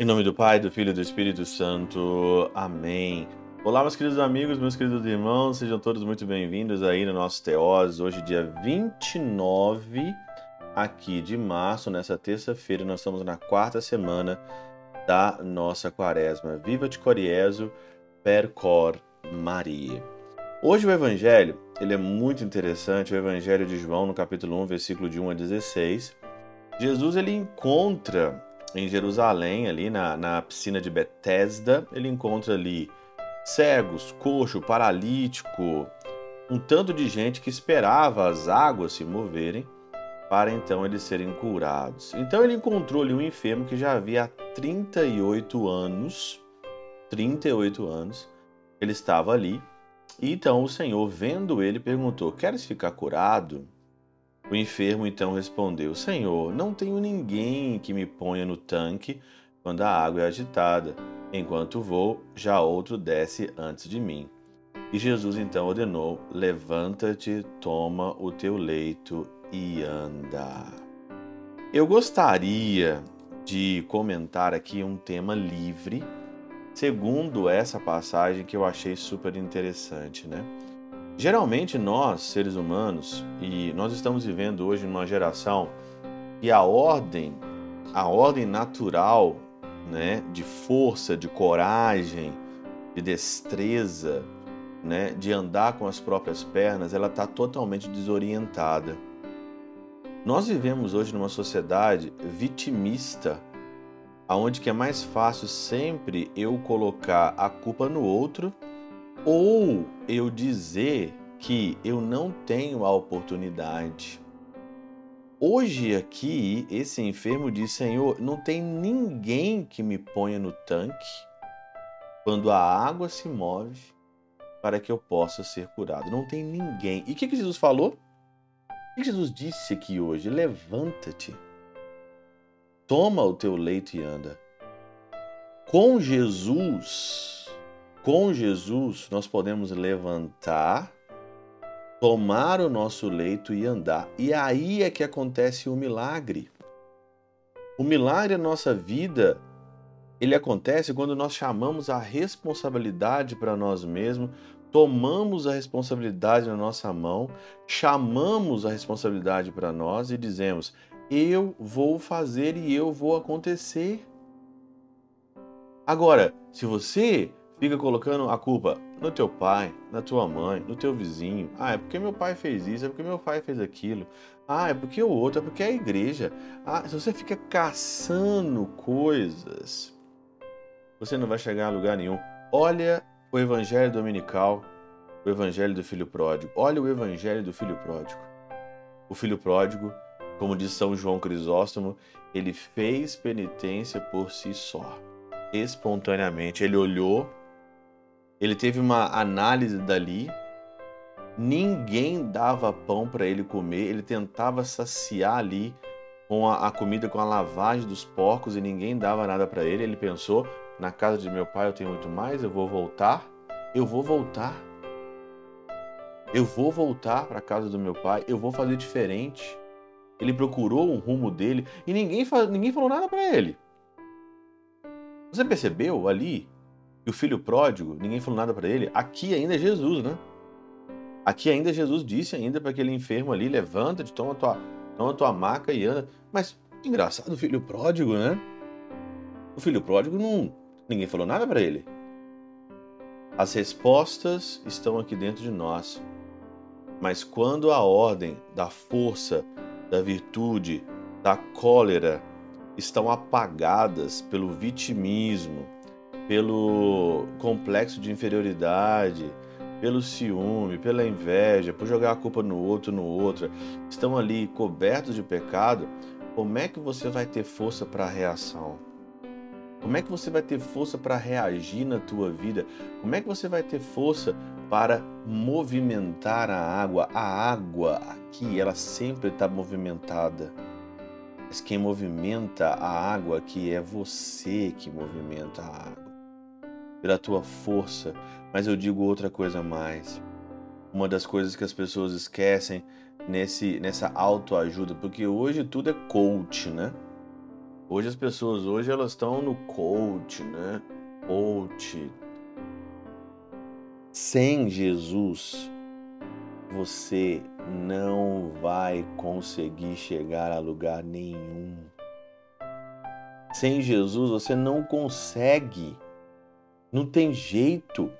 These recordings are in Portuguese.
Em nome do Pai, do Filho e do Espírito Santo. Amém. Olá, meus queridos amigos, meus queridos irmãos, sejam todos muito bem-vindos aí no nosso Teós. Hoje, dia 29 aqui de março, nessa terça-feira, nós estamos na quarta semana da nossa quaresma. Viva de Coriezo, per cor Maria. Hoje o evangelho, ele é muito interessante, o evangelho de João, no capítulo 1, versículo de 1 a 16. Jesus, ele encontra em Jerusalém, ali na, na piscina de Betesda, ele encontra ali cegos, coxo, paralítico, um tanto de gente que esperava as águas se moverem para então eles serem curados. Então ele encontrou ali um enfermo que já havia há 38 anos, 38 anos, ele estava ali. Então o Senhor, vendo ele, perguntou: Queres ficar curado? O enfermo então respondeu: Senhor, não tenho ninguém que me ponha no tanque quando a água é agitada. Enquanto vou, já outro desce antes de mim. E Jesus então ordenou: Levanta-te, toma o teu leito e anda. Eu gostaria de comentar aqui um tema livre, segundo essa passagem que eu achei super interessante, né? Geralmente nós, seres humanos, e nós estamos vivendo hoje numa geração e a ordem, a ordem natural, né, de força, de coragem, de destreza, né, de andar com as próprias pernas, ela está totalmente desorientada. Nós vivemos hoje numa sociedade vitimista, aonde que é mais fácil sempre eu colocar a culpa no outro ou eu dizer que eu não tenho a oportunidade. Hoje aqui, esse enfermo diz: Senhor, não tem ninguém que me ponha no tanque quando a água se move para que eu possa ser curado. Não tem ninguém. E o que, que Jesus falou? O que Jesus disse aqui hoje? Levanta-te, toma o teu leito e anda. Com Jesus, com Jesus, nós podemos levantar, tomar o nosso leito e andar. E aí é que acontece o milagre. O milagre da nossa vida, ele acontece quando nós chamamos a responsabilidade para nós mesmos, tomamos a responsabilidade na nossa mão, chamamos a responsabilidade para nós e dizemos: Eu vou fazer e eu vou acontecer. Agora, se você fica colocando a culpa no teu pai, na tua mãe, no teu vizinho. Ah, é porque meu pai fez isso, é porque meu pai fez aquilo. Ah, é porque o outro, é porque a igreja. Ah, se você fica caçando coisas, você não vai chegar a lugar nenhum. Olha o evangelho dominical, o evangelho do filho pródigo. Olha o evangelho do filho pródigo. O filho pródigo, como diz São João Crisóstomo, ele fez penitência por si só, espontaneamente. Ele olhou ele teve uma análise dali. Ninguém dava pão para ele comer. Ele tentava saciar ali com a, a, comida, com a lavagem dos porcos e ninguém dava nada para ele. Ele pensou: na casa de meu pai eu tenho muito mais, eu vou voltar. Eu vou voltar. Eu vou voltar para a casa do meu pai. Eu vou fazer diferente. Ele procurou um rumo dele e ninguém, ninguém falou nada para ele. Você percebeu ali e o filho pródigo, ninguém falou nada para ele. Aqui ainda é Jesus, né? Aqui ainda Jesus disse ainda para aquele enfermo ali, levanta-te, toma tua, toma tua maca e anda. Mas engraçado, o filho pródigo, né? O filho pródigo não, ninguém falou nada para ele. As respostas estão aqui dentro de nós. Mas quando a ordem da força, da virtude, da cólera estão apagadas pelo vitimismo, pelo complexo de inferioridade, pelo ciúme, pela inveja, por jogar a culpa no outro, no outro, estão ali cobertos de pecado, como é que você vai ter força para a reação? Como é que você vai ter força para reagir na tua vida? Como é que você vai ter força para movimentar a água? A água aqui, ela sempre está movimentada. Mas quem movimenta a água aqui é você que movimenta a água pela tua força, mas eu digo outra coisa mais. uma das coisas que as pessoas esquecem nesse, nessa autoajuda, porque hoje tudo é coach, né? Hoje as pessoas, hoje elas estão no coach, né? Coach. Sem Jesus, você não vai conseguir chegar a lugar nenhum. Sem Jesus, você não consegue. Não tem jeito.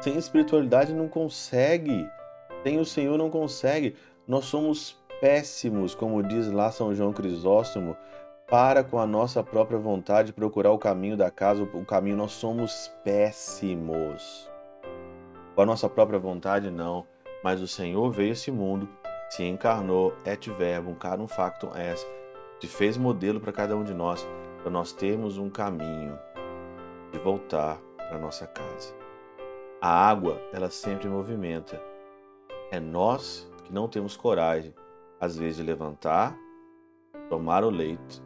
Sem espiritualidade, não consegue. Sem o Senhor, não consegue. Nós somos péssimos, como diz lá São João Crisóstomo, para com a nossa própria vontade procurar o caminho da casa, o caminho. Nós somos péssimos. Com a nossa própria vontade, não. Mas o Senhor veio a esse mundo, se encarnou, et verbum, carum factum est, se fez modelo para cada um de nós, para nós termos um caminho de voltar para nossa casa. A água, ela sempre movimenta. É nós que não temos coragem, às vezes, de levantar, tomar o leito